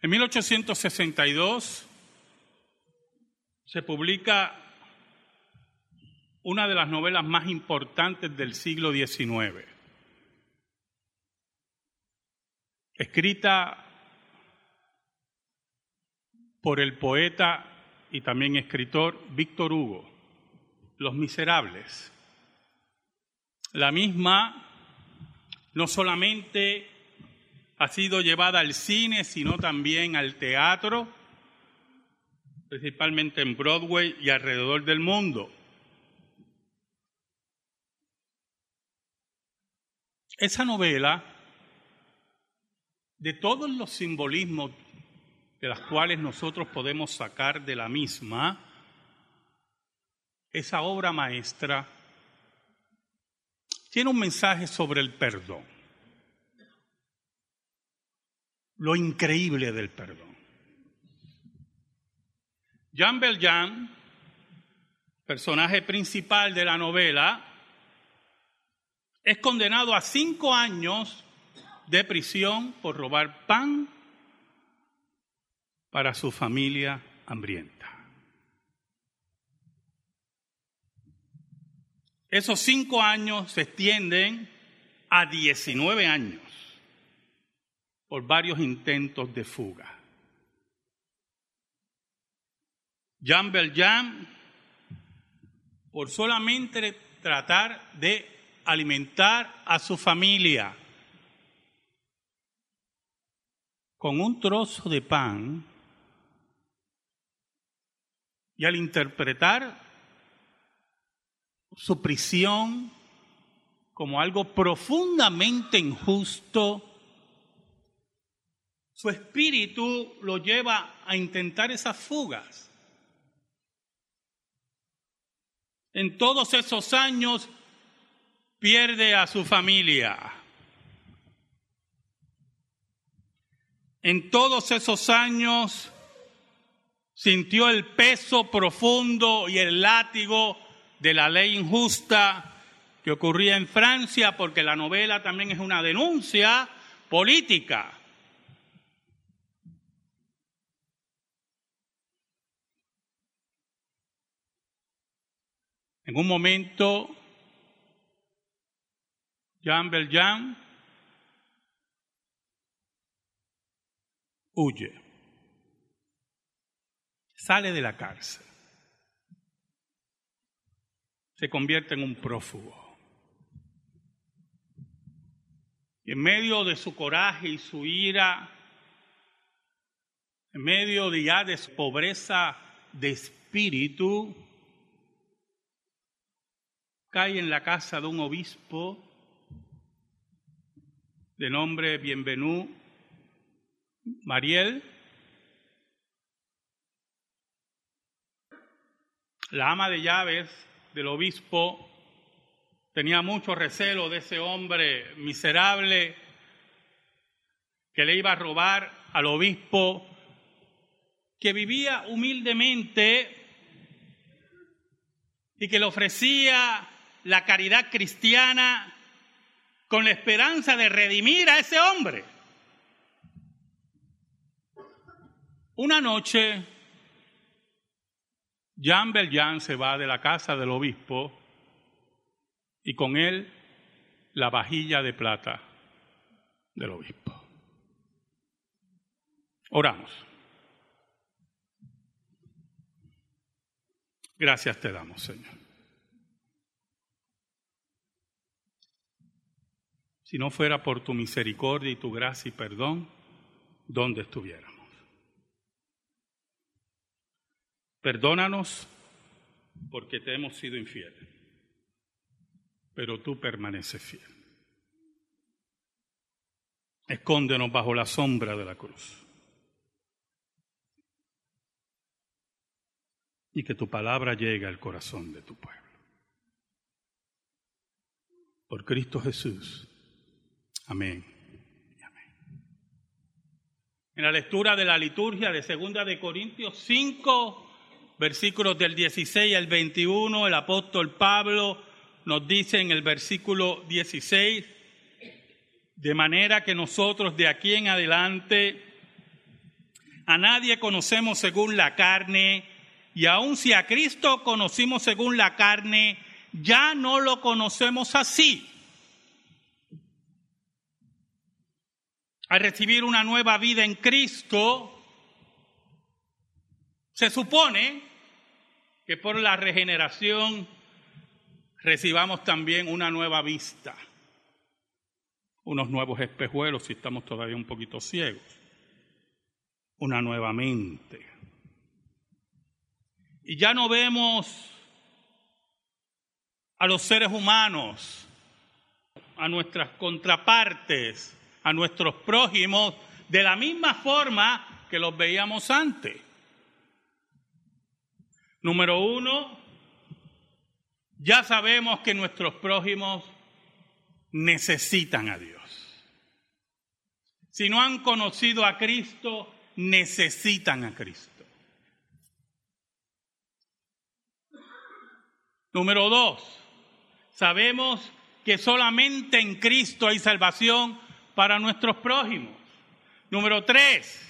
En 1862 se publica una de las novelas más importantes del siglo XIX, escrita por el poeta y también escritor Víctor Hugo, Los Miserables. La misma no solamente ha sido llevada al cine, sino también al teatro, principalmente en Broadway y alrededor del mundo. Esa novela, de todos los simbolismos de los cuales nosotros podemos sacar de la misma, esa obra maestra tiene un mensaje sobre el perdón, lo increíble del perdón. Jean Valjean, personaje principal de la novela, es condenado a cinco años de prisión por robar pan para su familia hambrienta. Esos cinco años se extienden a 19 años por varios intentos de fuga. Jean Valjean, por solamente tratar de alimentar a su familia con un trozo de pan y al interpretar su prisión como algo profundamente injusto, su espíritu lo lleva a intentar esas fugas. En todos esos años pierde a su familia. En todos esos años sintió el peso profundo y el látigo de la ley injusta que ocurría en Francia, porque la novela también es una denuncia política. En un momento Jean Valjean huye, sale de la cárcel, se convierte en un prófugo. Y en medio de su coraje y su ira, en medio de ya de pobreza de espíritu, cae en la casa de un obispo de nombre Bienvenú Mariel, la ama de llaves del obispo tenía mucho recelo de ese hombre miserable que le iba a robar al obispo, que vivía humildemente y que le ofrecía la caridad cristiana con la esperanza de redimir a ese hombre. Una noche, Jean Valjean se va de la casa del obispo y con él la vajilla de plata del obispo. Oramos. Gracias te damos, Señor. Si no fuera por tu misericordia y tu gracia y perdón, ¿dónde estuviéramos? Perdónanos porque te hemos sido infieles, pero tú permaneces fiel. Escóndenos bajo la sombra de la cruz. Y que tu palabra llegue al corazón de tu pueblo. Por Cristo Jesús. Amén. En la lectura de la liturgia de Segunda de Corintios 5, versículos del 16 al 21, el apóstol Pablo nos dice en el versículo 16, de manera que nosotros de aquí en adelante A nadie conocemos según la carne, y aun si a Cristo conocimos según la carne, ya no lo conocemos así. Al recibir una nueva vida en Cristo, se supone que por la regeneración recibamos también una nueva vista, unos nuevos espejuelos si estamos todavía un poquito ciegos, una nueva mente. Y ya no vemos a los seres humanos, a nuestras contrapartes, a nuestros prójimos, de la misma forma que los veíamos antes. Número uno, ya sabemos que nuestros prójimos necesitan a Dios. Si no han conocido a Cristo, necesitan a Cristo. Número dos, sabemos que solamente en Cristo hay salvación para nuestros prójimos. Número tres,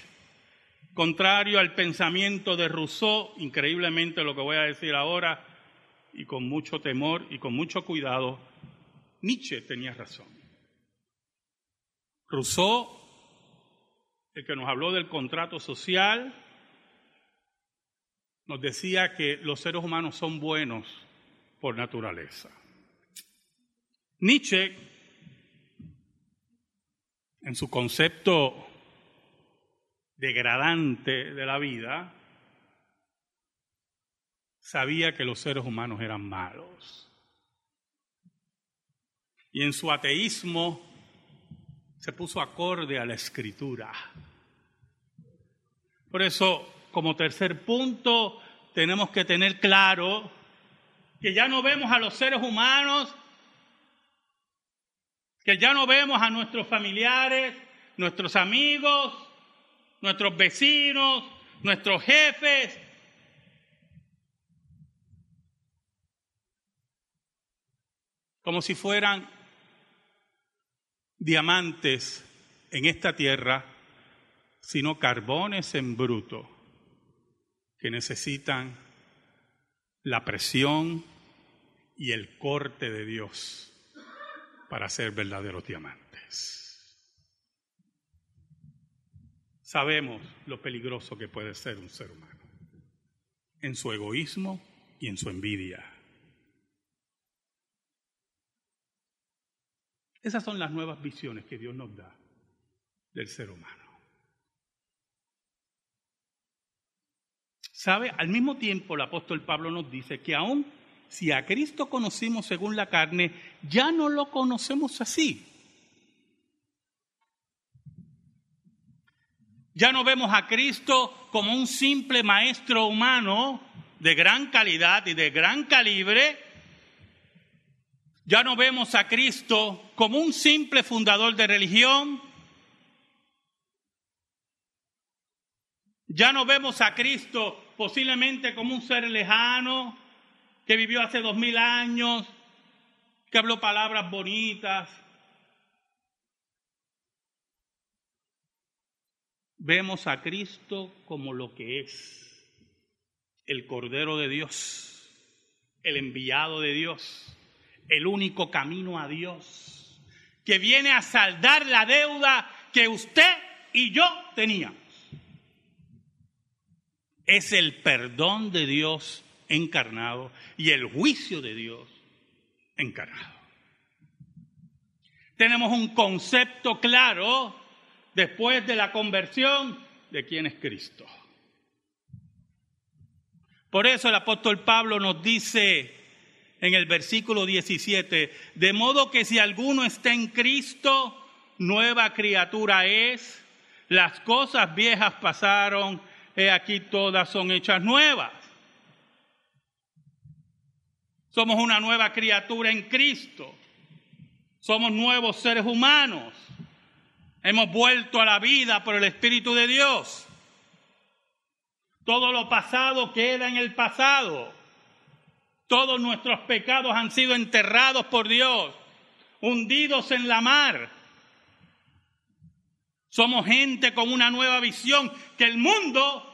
contrario al pensamiento de Rousseau, increíblemente lo que voy a decir ahora, y con mucho temor y con mucho cuidado, Nietzsche tenía razón. Rousseau, el que nos habló del contrato social, nos decía que los seres humanos son buenos por naturaleza. Nietzsche, en su concepto degradante de la vida, sabía que los seres humanos eran malos. Y en su ateísmo se puso acorde a la escritura. Por eso, como tercer punto, tenemos que tener claro que ya no vemos a los seres humanos, que ya no vemos a nuestros familiares, nuestros amigos, nuestros vecinos, nuestros jefes, como si fueran diamantes en esta tierra, sino carbones en bruto que necesitan la presión y el corte de Dios para ser verdaderos diamantes. Sabemos lo peligroso que puede ser un ser humano en su egoísmo y en su envidia. Esas son las nuevas visiones que Dios nos da del ser humano. ¿Sabe? Al mismo tiempo el apóstol Pablo nos dice que aún si a Cristo conocimos según la carne, ya no lo conocemos así. Ya no vemos a Cristo como un simple maestro humano de gran calidad y de gran calibre, ya no vemos a Cristo como un simple fundador de religión. Ya no vemos a Cristo posiblemente como un ser lejano que vivió hace dos mil años, que habló palabras bonitas. Vemos a Cristo como lo que es, el Cordero de Dios, el enviado de Dios el único camino a Dios, que viene a saldar la deuda que usted y yo teníamos. Es el perdón de Dios encarnado y el juicio de Dios encarnado. Tenemos un concepto claro después de la conversión de quién es Cristo. Por eso el apóstol Pablo nos dice en el versículo 17, de modo que si alguno está en Cristo, nueva criatura es, las cosas viejas pasaron, he aquí todas son hechas nuevas. Somos una nueva criatura en Cristo. Somos nuevos seres humanos. Hemos vuelto a la vida por el Espíritu de Dios. Todo lo pasado queda en el pasado. Todos nuestros pecados han sido enterrados por Dios, hundidos en la mar. Somos gente con una nueva visión que el mundo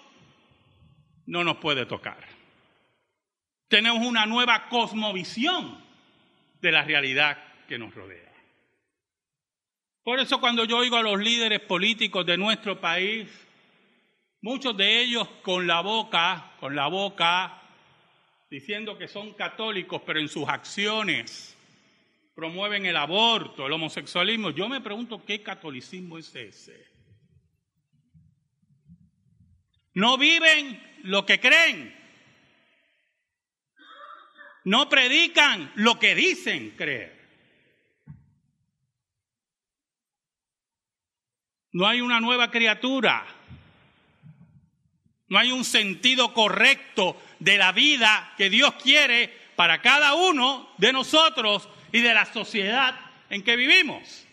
no nos puede tocar. Tenemos una nueva cosmovisión de la realidad que nos rodea. Por eso cuando yo oigo a los líderes políticos de nuestro país, muchos de ellos con la boca, con la boca, diciendo que son católicos, pero en sus acciones promueven el aborto, el homosexualismo. Yo me pregunto qué catolicismo es ese. No viven lo que creen. No predican lo que dicen creer. No hay una nueva criatura. No hay un sentido correcto de la vida que Dios quiere para cada uno de nosotros y de la sociedad en que vivimos.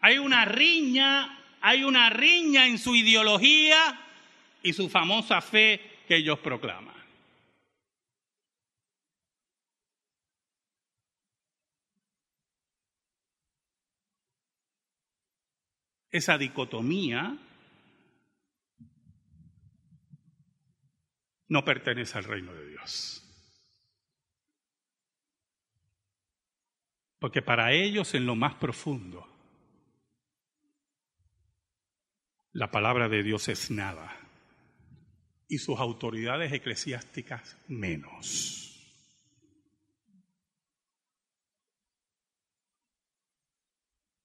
Hay una riña, hay una riña en su ideología y su famosa fe que ellos proclaman. Esa dicotomía no pertenece al reino de Dios. Porque para ellos en lo más profundo, la palabra de Dios es nada y sus autoridades eclesiásticas menos.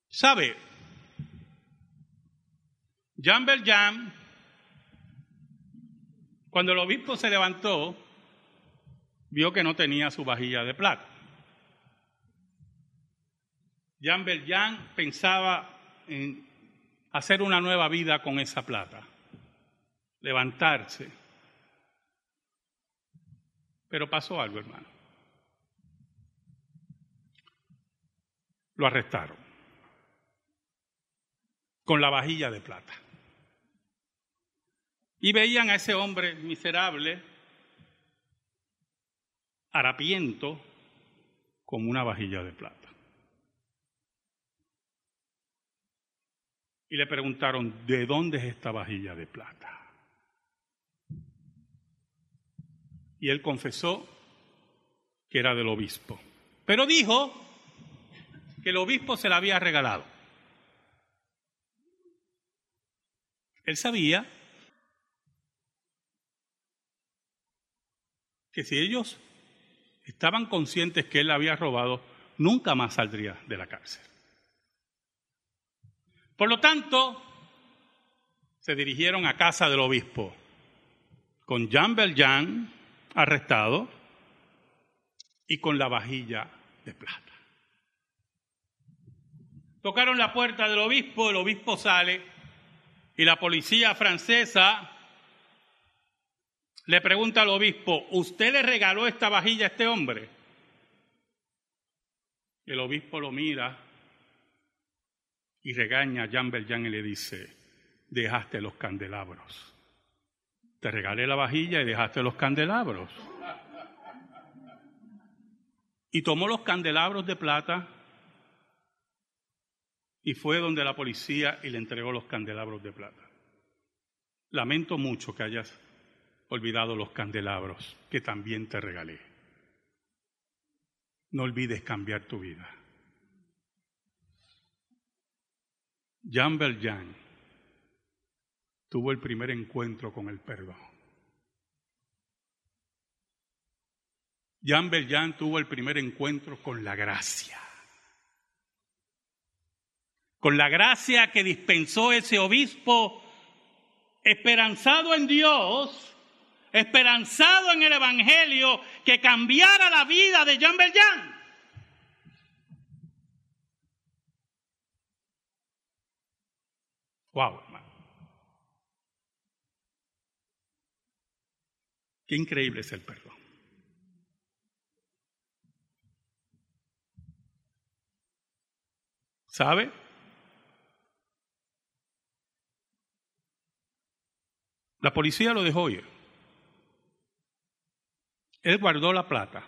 ¿Sabe? Jean Valjean, cuando el obispo se levantó, vio que no tenía su vajilla de plata. Jean Valjean pensaba en hacer una nueva vida con esa plata, levantarse. Pero pasó algo, hermano. Lo arrestaron con la vajilla de plata. Y veían a ese hombre miserable, harapiento, con una vajilla de plata. Y le preguntaron, ¿de dónde es esta vajilla de plata? Y él confesó que era del obispo. Pero dijo que el obispo se la había regalado. Él sabía que si ellos estaban conscientes que él había robado, nunca más saldría de la cárcel. Por lo tanto, se dirigieron a casa del obispo con Jean Valjean arrestado y con la vajilla de plata. Tocaron la puerta del obispo, el obispo sale y la policía francesa le pregunta al obispo, ¿usted le regaló esta vajilla a este hombre? El obispo lo mira y regaña a Jean Valjean y le dice, dejaste los candelabros. Te regalé la vajilla y dejaste los candelabros. Y tomó los candelabros de plata y fue donde la policía y le entregó los candelabros de plata. Lamento mucho que hayas olvidado los candelabros que también te regalé. No olvides cambiar tu vida. Jean Valjean tuvo el primer encuentro con el perdón. Jean Valjean tuvo el primer encuentro con la gracia. Con la gracia que dispensó ese obispo esperanzado en Dios esperanzado en el Evangelio que cambiara la vida de Jean Valjean. Wow, hermano. Qué increíble es el perdón. ¿Sabe? La policía lo dejó ir. Él guardó la plata.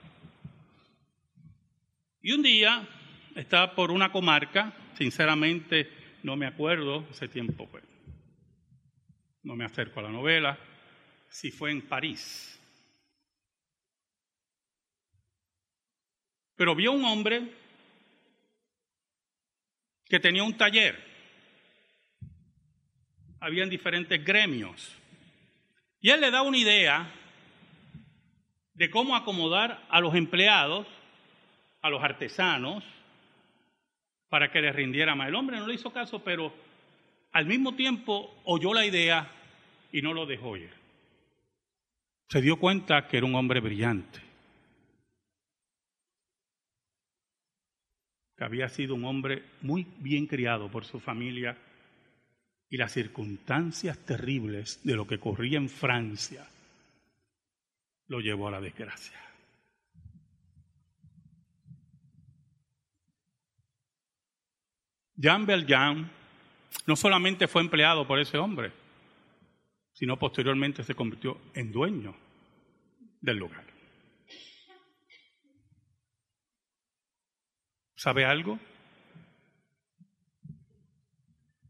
Y un día estaba por una comarca, sinceramente no me acuerdo, hace tiempo, pues, no me acerco a la novela, si fue en París. Pero vio un hombre que tenía un taller. Habían diferentes gremios. Y él le da una idea de cómo acomodar a los empleados, a los artesanos, para que les rindiera más. El hombre no le hizo caso, pero al mismo tiempo oyó la idea y no lo dejó ir. Se dio cuenta que era un hombre brillante, que había sido un hombre muy bien criado por su familia y las circunstancias terribles de lo que ocurría en Francia lo llevó a la desgracia. Jean Valjean no solamente fue empleado por ese hombre, sino posteriormente se convirtió en dueño del lugar. ¿Sabe algo?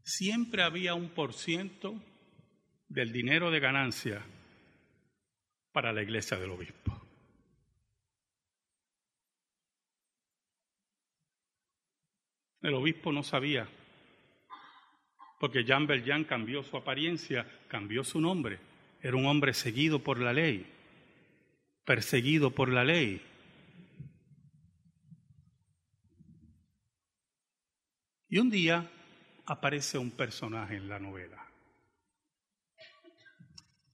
Siempre había un por ciento del dinero de ganancia para la iglesia del obispo. El obispo no sabía, porque Jean Valjean cambió su apariencia, cambió su nombre. Era un hombre seguido por la ley, perseguido por la ley. Y un día aparece un personaje en la novela.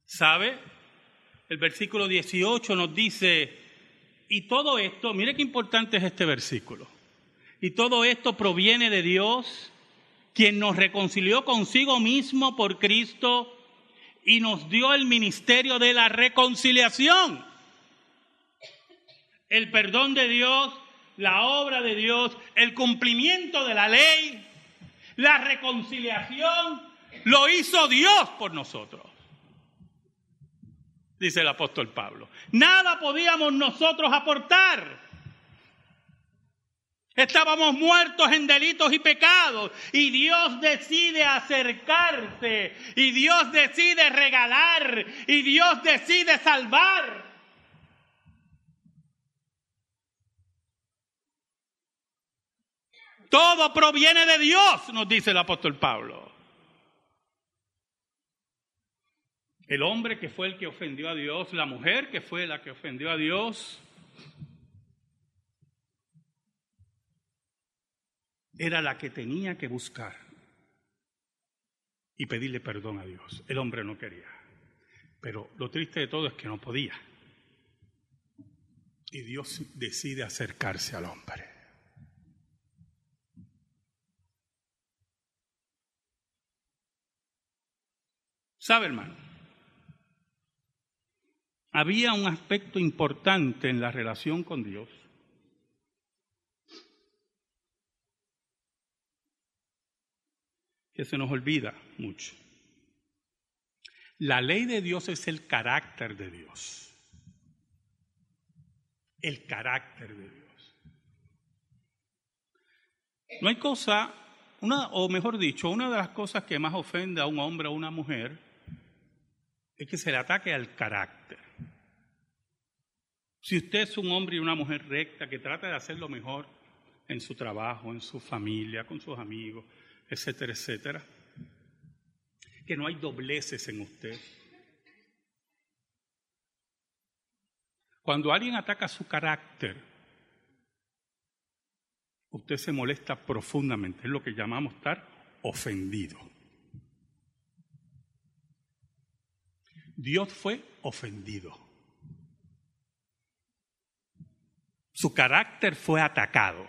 ¿Sabe? El versículo 18 nos dice, y todo esto, mire qué importante es este versículo. Y todo esto proviene de Dios, quien nos reconcilió consigo mismo por Cristo y nos dio el ministerio de la reconciliación. El perdón de Dios, la obra de Dios, el cumplimiento de la ley, la reconciliación, lo hizo Dios por nosotros. Dice el apóstol Pablo. Nada podíamos nosotros aportar. Estábamos muertos en delitos y pecados y Dios decide acercarse y Dios decide regalar y Dios decide salvar. Todo proviene de Dios, nos dice el apóstol Pablo. El hombre que fue el que ofendió a Dios, la mujer que fue la que ofendió a Dios, era la que tenía que buscar y pedirle perdón a Dios. El hombre no quería. Pero lo triste de todo es que no podía. Y Dios decide acercarse al hombre. ¿Sabe, hermano? Había un aspecto importante en la relación con Dios que se nos olvida mucho. La ley de Dios es el carácter de Dios. El carácter de Dios. No hay cosa, una, o mejor dicho, una de las cosas que más ofende a un hombre o a una mujer es que se le ataque al carácter. Si usted es un hombre y una mujer recta que trata de hacer lo mejor en su trabajo, en su familia, con sus amigos, etcétera, etcétera. Que no hay dobleces en usted. Cuando alguien ataca su carácter, usted se molesta profundamente. Es lo que llamamos estar ofendido. Dios fue ofendido. Su carácter fue atacado.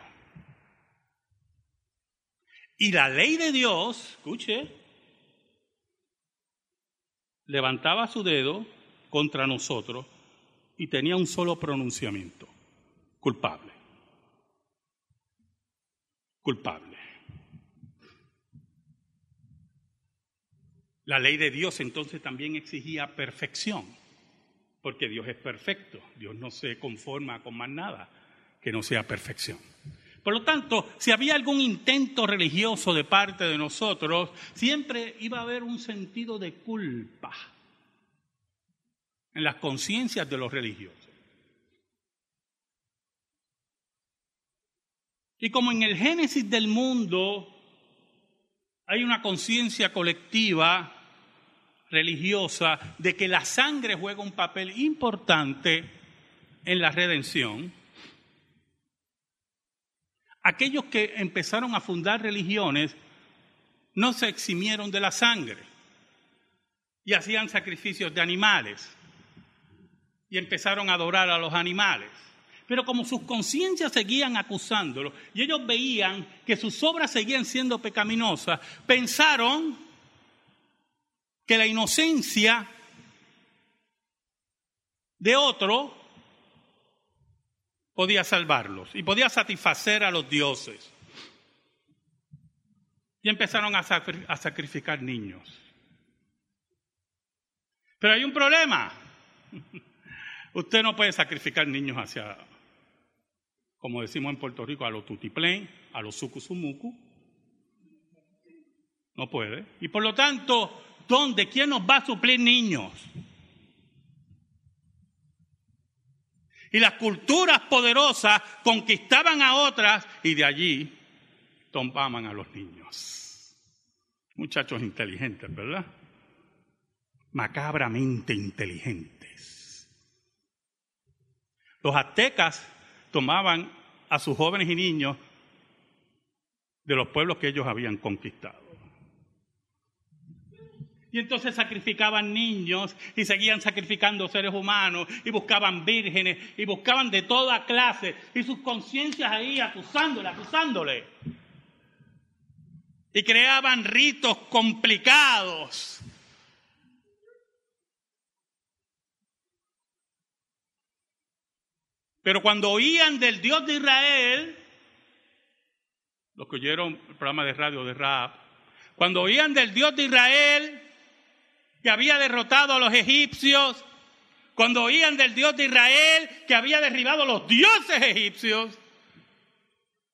Y la ley de Dios, escuche, levantaba su dedo contra nosotros y tenía un solo pronunciamiento, culpable. Culpable. La ley de Dios entonces también exigía perfección, porque Dios es perfecto, Dios no se conforma con más nada que no sea perfección. Por lo tanto, si había algún intento religioso de parte de nosotros, siempre iba a haber un sentido de culpa en las conciencias de los religiosos. Y como en el génesis del mundo hay una conciencia colectiva religiosa de que la sangre juega un papel importante en la redención, aquellos que empezaron a fundar religiones no se eximieron de la sangre y hacían sacrificios de animales y empezaron a adorar a los animales. Pero como sus conciencias seguían acusándolo y ellos veían que sus obras seguían siendo pecaminosas, pensaron que la inocencia de otro podía salvarlos y podía satisfacer a los dioses. Y empezaron a, sacrificar niños. Pero hay un problema. Usted no puede sacrificar niños hacia, como decimos en Puerto Rico, a los tutiplén, a los sucusumucu. No puede. Y por lo tanto, ¿dónde? ¿Quién nos va a suplir niños? Y las culturas poderosas conquistaban a otras y de allí tomaban a los niños. Muchachos inteligentes, ¿verdad? Macabramente inteligentes. Los aztecas tomaban a sus jóvenes y niños de los pueblos que ellos habían conquistado. Y entonces sacrificaban niños y seguían sacrificando seres humanos y buscaban vírgenes y buscaban de toda clase y sus conciencias ahí acusándole, acusándole. Y creaban ritos complicados. Pero cuando oían del Dios de Israel, los que oyeron el programa de radio de Raab, cuando oían del Dios de Israel, que había derrotado a los egipcios, cuando oían del Dios de Israel que había derribado a los dioses egipcios,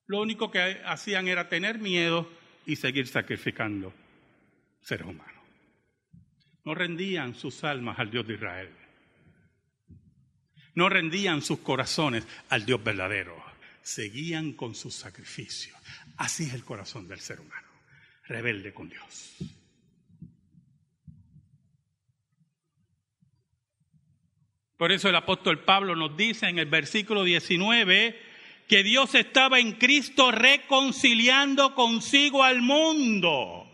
lo único que hacían era tener miedo y seguir sacrificando seres humanos. No rendían sus almas al Dios de Israel. No rendían sus corazones al Dios verdadero. Seguían con sus sacrificios. Así es el corazón del ser humano, rebelde con Dios. Por eso el apóstol Pablo nos dice en el versículo 19 que Dios estaba en Cristo reconciliando consigo al mundo.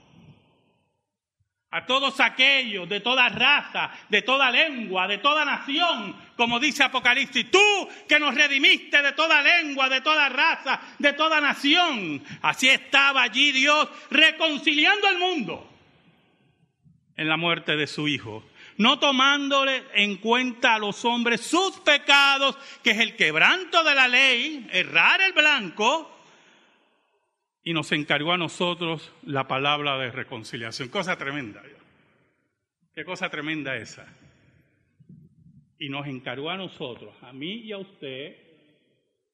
A todos aquellos de toda raza, de toda lengua, de toda nación, como dice Apocalipsis, tú que nos redimiste de toda lengua, de toda raza, de toda nación. Así estaba allí Dios reconciliando al mundo en la muerte de su Hijo no tomándole en cuenta a los hombres sus pecados, que es el quebranto de la ley, errar el blanco, y nos encargó a nosotros la palabra de reconciliación. Cosa tremenda. Qué cosa tremenda esa. Y nos encargó a nosotros, a mí y a usted,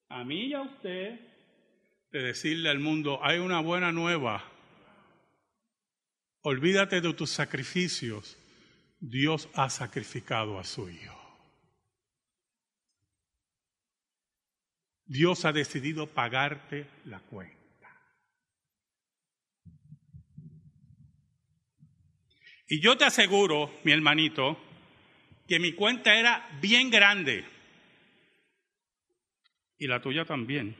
a mí y a usted, de decirle al mundo, hay una buena nueva. Olvídate de tus sacrificios Dios ha sacrificado a su Hijo. Dios ha decidido pagarte la cuenta. Y yo te aseguro, mi hermanito, que mi cuenta era bien grande. Y la tuya también.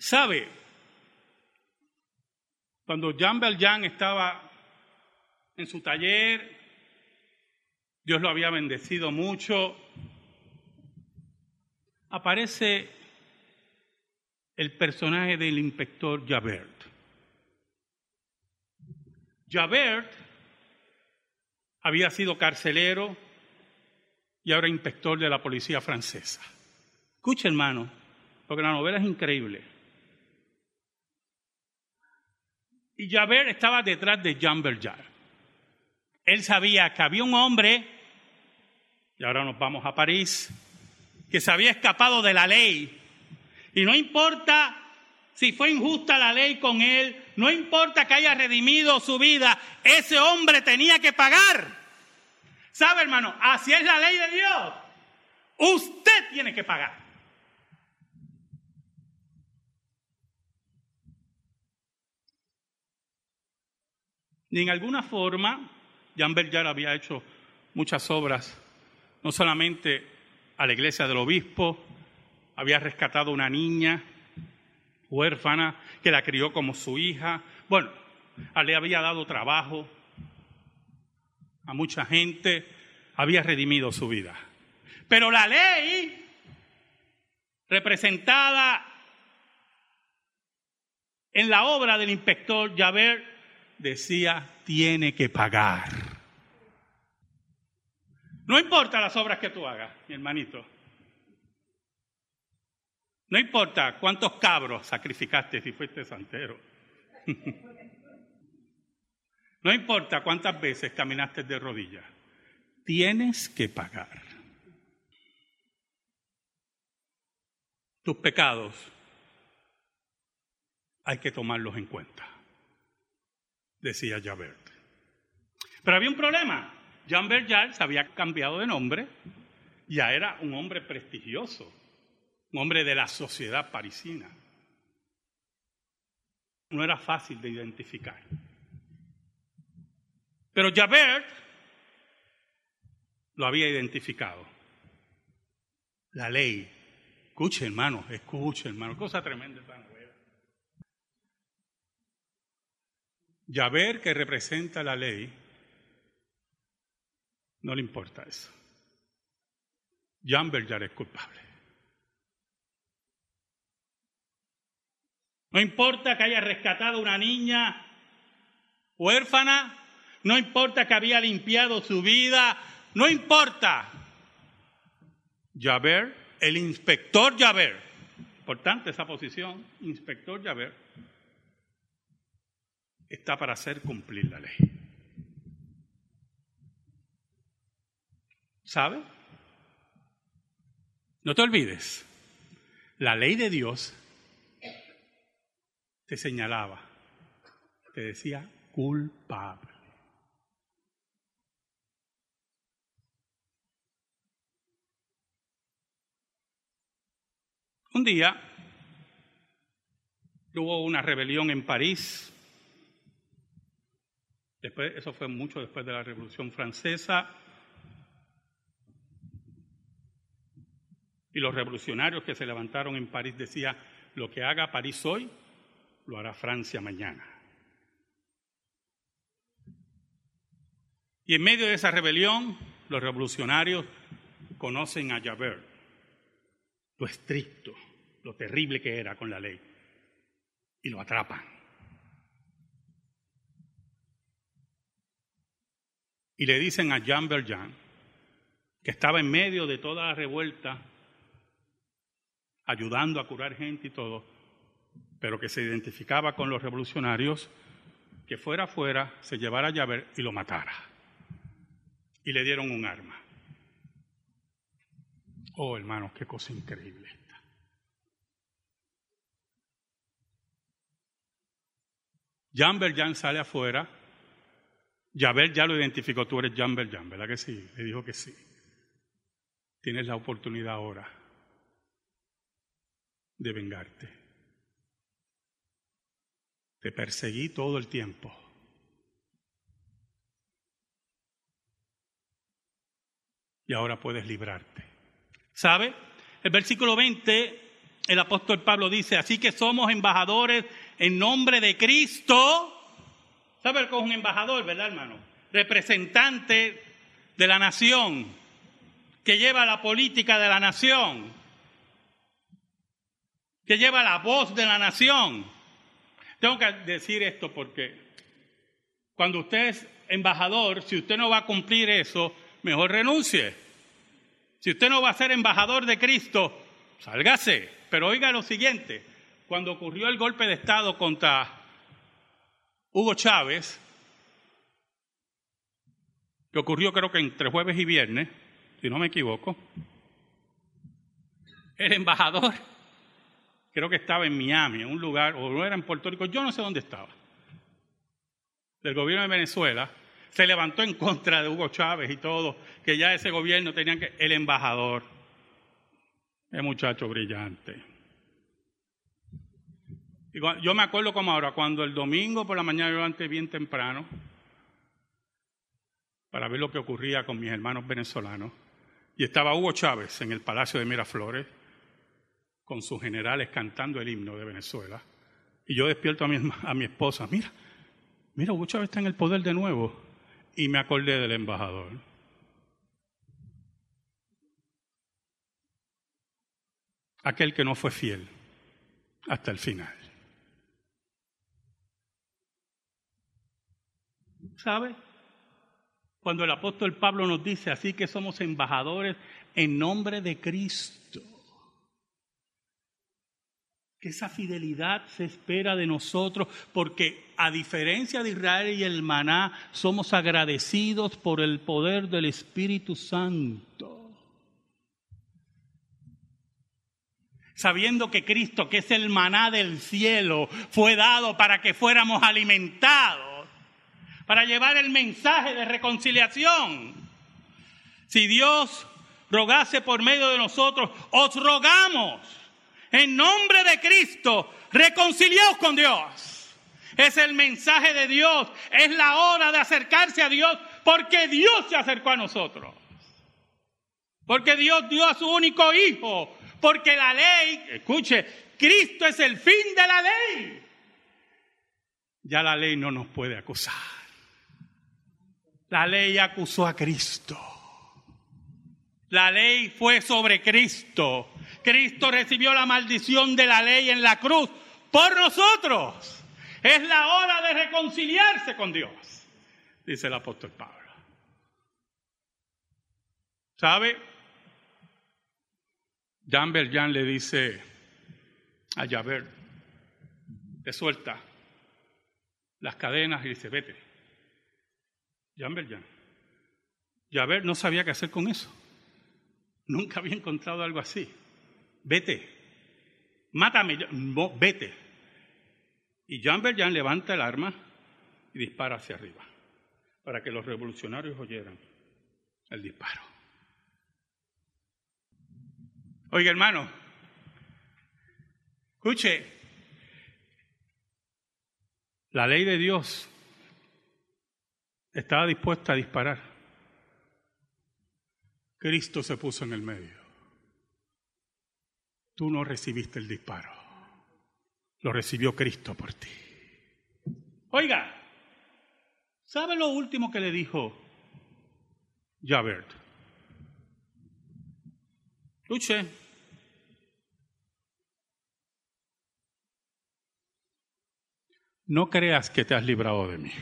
¿Sabe? Cuando Jean Valjean estaba en su taller, Dios lo había bendecido mucho. Aparece el personaje del inspector Javert. Javert había sido carcelero y ahora inspector de la policía francesa. Escucha, hermano, porque la novela es increíble. Y Javert estaba detrás de Jean Valjean él sabía que había un hombre, y ahora nos vamos a París, que se había escapado de la ley. Y no importa si fue injusta la ley con él, no importa que haya redimido su vida, ese hombre tenía que pagar. ¿Sabe, hermano? Así es la ley de Dios. Usted tiene que pagar. Y en alguna forma, Jan Berger había hecho muchas obras, no solamente a la iglesia del obispo, había rescatado una niña huérfana que la crió como su hija. Bueno, le había dado trabajo a mucha gente, había redimido su vida. Pero la ley, representada en la obra del inspector Javert, decía, tiene que pagar. No importa las obras que tú hagas, mi hermanito. No importa cuántos cabros sacrificaste si fuiste santero. no importa cuántas veces caminaste de rodillas. Tienes que pagar. Tus pecados hay que tomarlos en cuenta, decía Javert. Pero había un problema. Jean Berger se había cambiado de nombre, ya era un hombre prestigioso un hombre de la sociedad parisina. No era fácil de identificar. Pero Javert lo había identificado. La ley. Escuche, hermano, escuche, hermano. Cosa tremenda tan buena. Javert, que representa la ley, no le importa eso. Jean Berger es culpable. No importa que haya rescatado una niña huérfana, no importa que había limpiado su vida, no importa. Javert, el inspector Javert, importante esa posición, inspector Javert, está para hacer cumplir la ley. ¿Sabe? No te olvides, la ley de Dios te señalaba, te decía culpable. Un día hubo una rebelión en París. Después, eso fue mucho después de la Revolución Francesa. Y los revolucionarios que se levantaron en París decían, lo que haga París hoy, lo hará Francia mañana. Y en medio de esa rebelión, los revolucionarios conocen a Javert, lo estricto, lo terrible que era con la ley, y lo atrapan. Y le dicen a Jean Valjean, que estaba en medio de toda la revuelta, ayudando a curar gente y todo, pero que se identificaba con los revolucionarios, que fuera afuera, se llevara a llave y lo matara. Y le dieron un arma. Oh, hermanos, qué cosa increíble esta. Jean Valjean sale afuera. Javert ya lo identificó, tú eres Jean Valjean, ¿verdad que sí? Le dijo que sí. Tienes la oportunidad ahora de vengarte. Te perseguí todo el tiempo. Y ahora puedes librarte. ¿Sabe? El versículo 20, el apóstol Pablo dice, así que somos embajadores en nombre de Cristo. ¿Sabe cómo es un embajador, verdad, hermano? Representante de la nación, que lleva la política de la nación, que lleva la voz de la nación. Tengo que decir esto porque cuando usted es embajador, si usted no va a cumplir eso, mejor renuncie. Si usted no va a ser embajador de Cristo, sálgase. Pero oiga lo siguiente, cuando ocurrió el golpe de Estado contra Hugo Chávez, que ocurrió creo que entre jueves y viernes, si no me equivoco, el embajador, creo que estaba en Miami, en un lugar, o no era en Puerto Rico, yo no sé dónde estaba, del gobierno de Venezuela, se levantó en contra de Hugo Chávez y todo, que ya ese gobierno tenía que, el embajador, el muchacho brillante. Yo me acuerdo como ahora, cuando el domingo por la mañana yo levanté bien temprano para ver lo que ocurría con mis hermanos venezolanos, y estaba Hugo Chávez en el Palacio de Miraflores con sus generales cantando el himno de Venezuela, y yo despierto a mi, esposa, mira, mira, Hugo Chávez está en el poder de nuevo, y me acordé del embajador. Aquel que no fue fiel hasta el final. ¿Sabe? Cuando el apóstol Pablo nos dice así que somos embajadores en nombre de Cristo, que esa fidelidad se espera de nosotros, porque a diferencia de Israel y el maná, somos agradecidos por el poder del Espíritu Santo. Sabiendo que Cristo, que es el maná del cielo, fue dado para que fuéramos alimentados para llevar el mensaje de reconciliación. Si Dios rogase por medio de nosotros, os rogamos en nombre de Cristo, reconciliaos con Dios. Es el mensaje de Dios, es la hora de acercarse a Dios porque Dios se acercó a nosotros. Porque Dios dio a su único hijo, porque la ley, escuche, Cristo es el fin de la ley. Ya la ley no nos puede acusar. La ley acusó a Cristo. La ley fue sobre Cristo. Cristo recibió la maldición de la ley en la cruz por nosotros. Es la hora de reconciliarse con Dios, dice el apóstol Pablo. ¿Sabe? Jean Valjean le dice a Javert, te suelta las cadenas y dice, vete. Jean Valjean. ver, no sabía qué hacer con eso. Nunca había encontrado algo así. Vete, mátame, vete. Y Jean Valjean levanta el arma y dispara hacia arriba, para que los revolucionarios oyeran el disparo. Oiga, hermano, escuche, la ley de Dios estaba dispuesta a disparar. Cristo se puso en el medio. Tú no recibiste el disparo. Lo recibió Cristo por ti. Oiga, ¿sabe lo último que le dijo Javert? Luche. No creas que te has librado de mí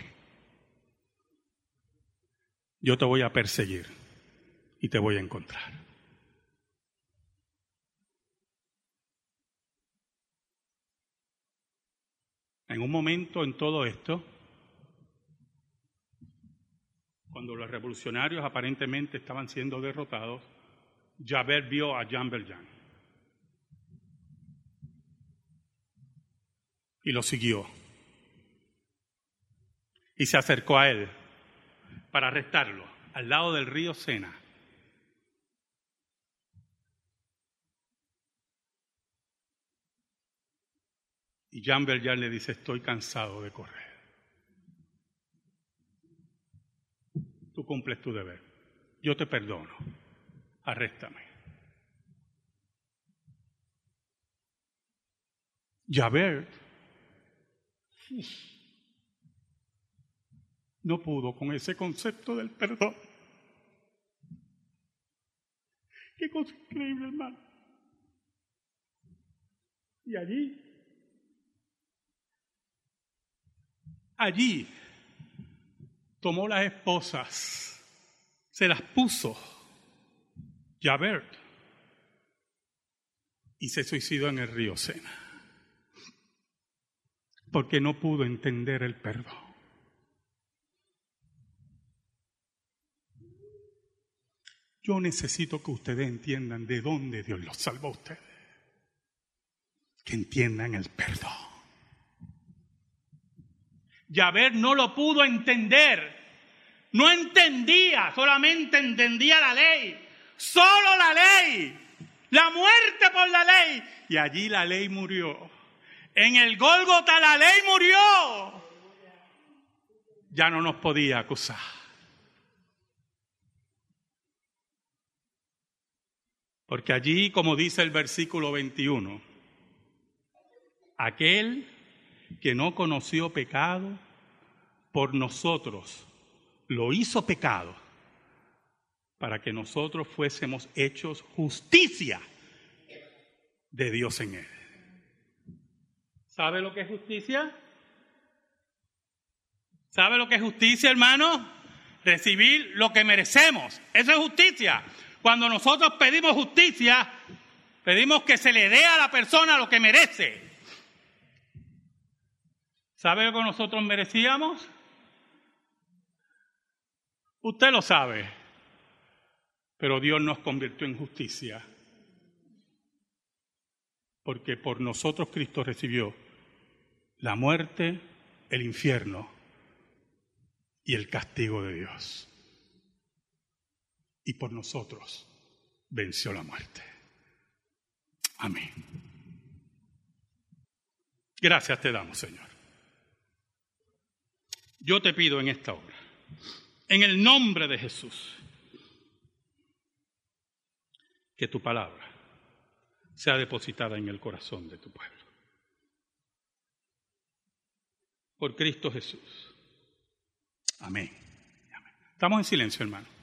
yo te voy a perseguir y te voy a encontrar. En un momento en todo esto, cuando los revolucionarios aparentemente estaban siendo derrotados, Javert vio a Jean Valjean y lo siguió y se acercó a él para arrestarlo, al lado del río Sena. Y Jean Valjean le dice, estoy cansado de correr. Tú cumples tu deber. Yo te perdono. Arréstame. Javert no pudo con ese concepto del perdón. Qué cosa increíble, hermano. Y allí, allí, tomó las esposas, se las puso, Javert, y se suicidó en el río Sena, porque no pudo entender el perdón. Yo necesito que ustedes entiendan de dónde Dios los salvó a ustedes. que entiendan el perdón. Yahvé no lo pudo entender. No entendía, solamente entendía la ley. Solo la ley. La muerte por la ley. Y allí la ley murió. En el Gólgota la ley murió. Ya no nos podía acusar. Porque allí, como dice el versículo 21, aquel que no conoció pecado, por nosotros lo hizo pecado, para que nosotros fuésemos hechos justicia de Dios en él. ¿Sabe lo que es justicia? ¿Sabe lo que es justicia, hermano? Recibir lo que merecemos. Eso es justicia. Cuando nosotros pedimos justicia, pedimos que se le dé a la persona lo que merece. ¿Sabe lo que nosotros merecíamos? Usted lo sabe, pero Dios nos convirtió en justicia, porque por nosotros Cristo recibió la muerte, el infierno y el castigo de Dios. Y por nosotros venció la muerte. Amén. Gracias te damos, Señor. Yo te pido en esta hora, en el nombre de Jesús, que tu palabra sea depositada en el corazón de tu pueblo. Por Cristo Jesús. Amén. Estamos en silencio, hermano.